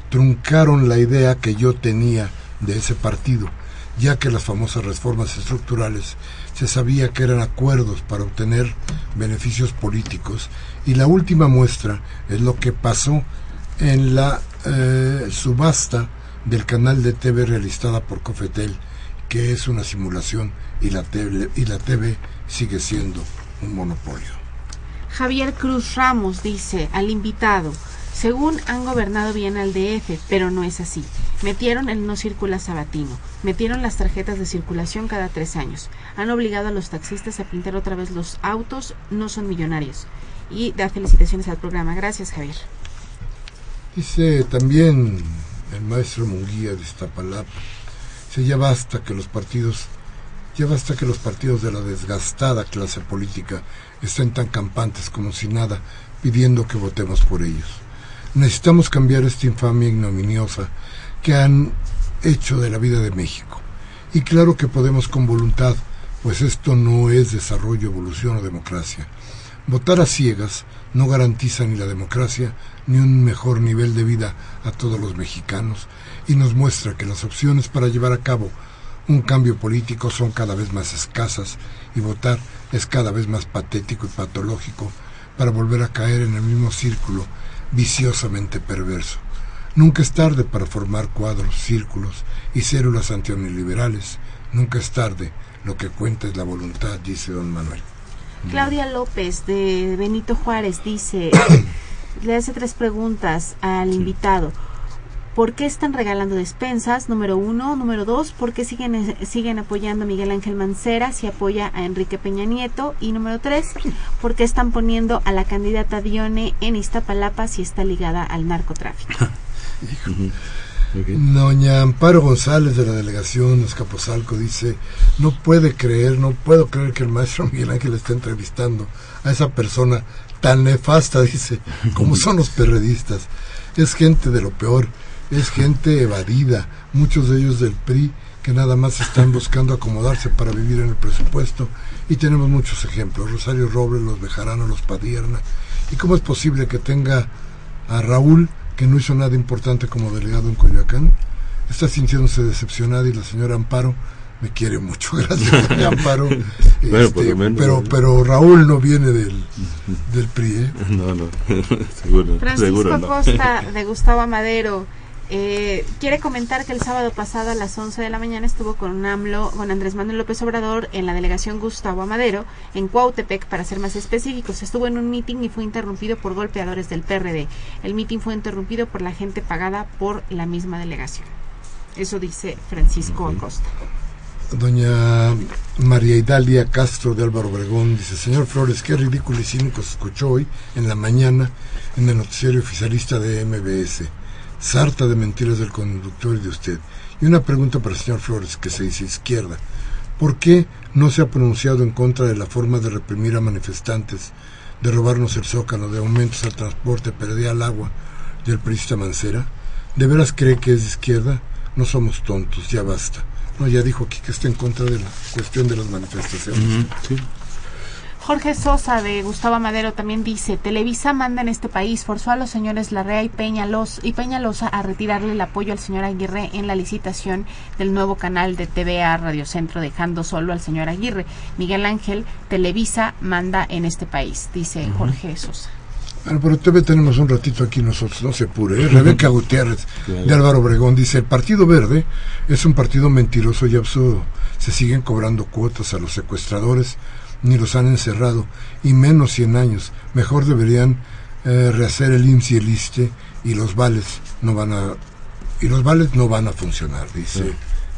truncaron la idea que yo tenía de ese partido ya que las famosas reformas estructurales se sabía que eran acuerdos para obtener beneficios políticos y la última muestra es lo que pasó en la eh, subasta del canal de TV realizada por Cofetel, que es una simulación y la TV, y la TV sigue siendo un monopolio. Javier Cruz Ramos dice al invitado, según han gobernado bien al DF, pero no es así. Metieron el no circula sabatino, metieron las tarjetas de circulación cada tres años, han obligado a los taxistas a pintar otra vez los autos, no son millonarios. Y da felicitaciones al programa. Gracias, Javier. Dice también el maestro Munguía de Iztapalapa, dice ya basta que los partidos, ya basta que los partidos de la desgastada clase política estén tan campantes como si nada, pidiendo que votemos por ellos. Necesitamos cambiar esta infamia ignominiosa que han hecho de la vida de México. Y claro que podemos con voluntad, pues esto no es desarrollo, evolución o democracia. Votar a ciegas no garantiza ni la democracia ni un mejor nivel de vida a todos los mexicanos y nos muestra que las opciones para llevar a cabo un cambio político son cada vez más escasas y votar es cada vez más patético y patológico para volver a caer en el mismo círculo viciosamente perverso. Nunca es tarde para formar cuadros, círculos y células antineoliberales. Nunca es tarde. Lo que cuenta es la voluntad, dice don Manuel. Claudia López de Benito Juárez dice, le hace tres preguntas al invitado. ¿Por qué están regalando despensas? Número uno. Número dos, ¿por qué siguen, siguen apoyando a Miguel Ángel Mancera si apoya a Enrique Peña Nieto? Y número tres, ¿por qué están poniendo a la candidata Dione en Iztapalapa si está ligada al narcotráfico? Doña Amparo González de la delegación Escaposalco dice, no puede creer, no puedo creer que el maestro Miguel Ángel esté entrevistando a esa persona tan nefasta, dice, como son los perredistas. Es gente de lo peor, es gente evadida, muchos de ellos del PRI que nada más están buscando acomodarse para vivir en el presupuesto y tenemos muchos ejemplos, Rosario Robles, los Bejarano, los Padierna. ¿Y cómo es posible que tenga a Raúl que no hizo nada importante como delegado en Coyoacán, está sintiéndose decepcionada y la señora Amparo me quiere mucho, gracias señora Amparo. Este, pero, pero Raúl no viene del, del PRI, ¿eh? No, no, seguro. Francisco Costa de Gustavo Amadero eh, quiere comentar que el sábado pasado a las 11 de la mañana estuvo con AMLO, con Andrés Manuel López Obrador en la delegación Gustavo Amadero en Cuautepec, para ser más específicos. Estuvo en un mitin y fue interrumpido por golpeadores del PRD. El mitin fue interrumpido por la gente pagada por la misma delegación. Eso dice Francisco Acosta. Doña María Idalia Castro de Álvaro Obregón dice, señor Flores, qué ridículo y cínico se escuchó hoy en la mañana en el noticiero oficialista de MBS sarta de mentiras del conductor y de usted. Y una pregunta para el señor Flores, que se dice izquierda. ¿Por qué no se ha pronunciado en contra de la forma de reprimir a manifestantes, de robarnos el zócalo, de aumentos al transporte, pérdida al agua del periodista Mancera? ¿De veras cree que es izquierda? No somos tontos, ya basta. No, ya dijo aquí que está en contra de la cuestión de las manifestaciones. Jorge Sosa de Gustavo Madero también dice, Televisa manda en este país, forzó a los señores Larrea y Peñalosa, y Peñalosa a retirarle el apoyo al señor Aguirre en la licitación del nuevo canal de TVA Radio Centro, dejando solo al señor Aguirre. Miguel Ángel, Televisa manda en este país, dice Jorge Sosa. Bueno, pero todavía tenemos un ratito aquí nosotros, no se apure. ¿eh? Rebeca Gutiérrez de Álvaro Obregón dice, el Partido Verde es un partido mentiroso y absurdo. Se siguen cobrando cuotas a los secuestradores ni los han encerrado, y menos 100 años. Mejor deberían eh, rehacer el IMSS y el ISTE y los vales no van a y los vales no van a funcionar, dice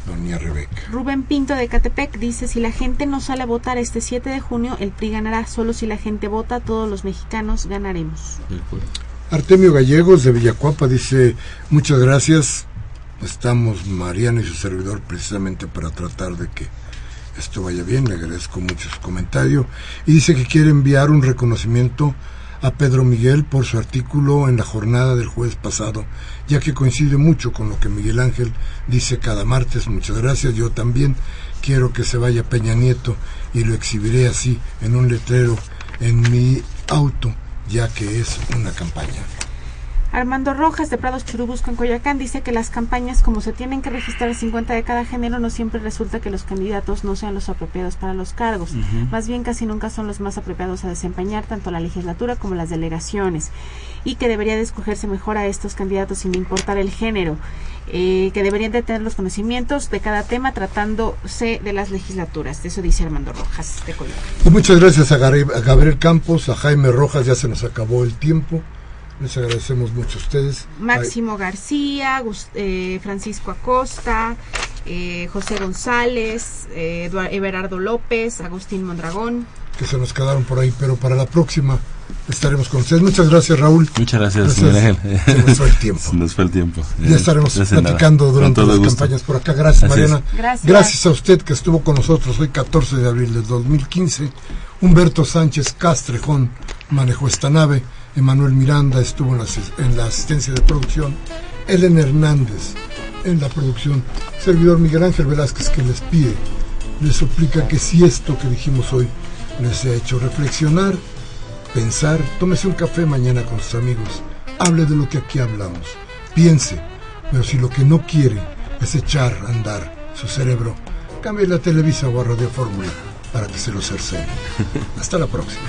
doña Rebeca. Rubén Pinto de Catepec dice, si la gente no sale a votar este 7 de junio, el PRI ganará. Solo si la gente vota, todos los mexicanos ganaremos. Artemio Gallegos de Villacuapa dice, muchas gracias. Estamos Mariano y su servidor precisamente para tratar de que esto vaya bien, le agradezco mucho su comentario. Y dice que quiere enviar un reconocimiento a Pedro Miguel por su artículo en la jornada del jueves pasado, ya que coincide mucho con lo que Miguel Ángel dice cada martes. Muchas gracias. Yo también quiero que se vaya Peña Nieto y lo exhibiré así en un letrero en mi auto, ya que es una campaña. Armando Rojas de Prados Churubusco en Coyoacán dice que las campañas como se tienen que registrar 50 de cada género no siempre resulta que los candidatos no sean los apropiados para los cargos. Más bien casi nunca son los más apropiados a desempeñar tanto la legislatura como las delegaciones y que debería de escogerse mejor a estos candidatos sin importar el género. Eh, que deberían de tener los conocimientos de cada tema tratándose de las legislaturas. Eso dice Armando Rojas de Coyoacán. Y muchas gracias a Gabriel Campos, a Jaime Rojas, ya se nos acabó el tiempo. Les agradecemos mucho a ustedes. Máximo García, eh, Francisco Acosta, eh, José González, eh, Everardo López, Agustín Mondragón. Que se nos quedaron por ahí, pero para la próxima estaremos con ustedes. Muchas gracias, Raúl. Muchas gracias, Se nos fue el tiempo. Se nos fue el tiempo. Ya estaremos platicando durante las campañas por acá. Gracias, Mariana. Gracias. gracias a usted que estuvo con nosotros hoy, 14 de abril de 2015. Humberto Sánchez Castrejón manejó esta nave. Emanuel Miranda estuvo en la, asistencia de producción, Ellen Hernández en la producción, servidor Miguel Ángel Velázquez que les pide, les suplica que si esto que dijimos hoy les ha hecho reflexionar, pensar, tómese un café mañana con sus amigos, hable de lo que aquí hablamos, piense, pero si lo que no quiere es echar a andar su cerebro, cambie la televisa o a Radio Fórmula para que se lo cercene. Hasta la próxima.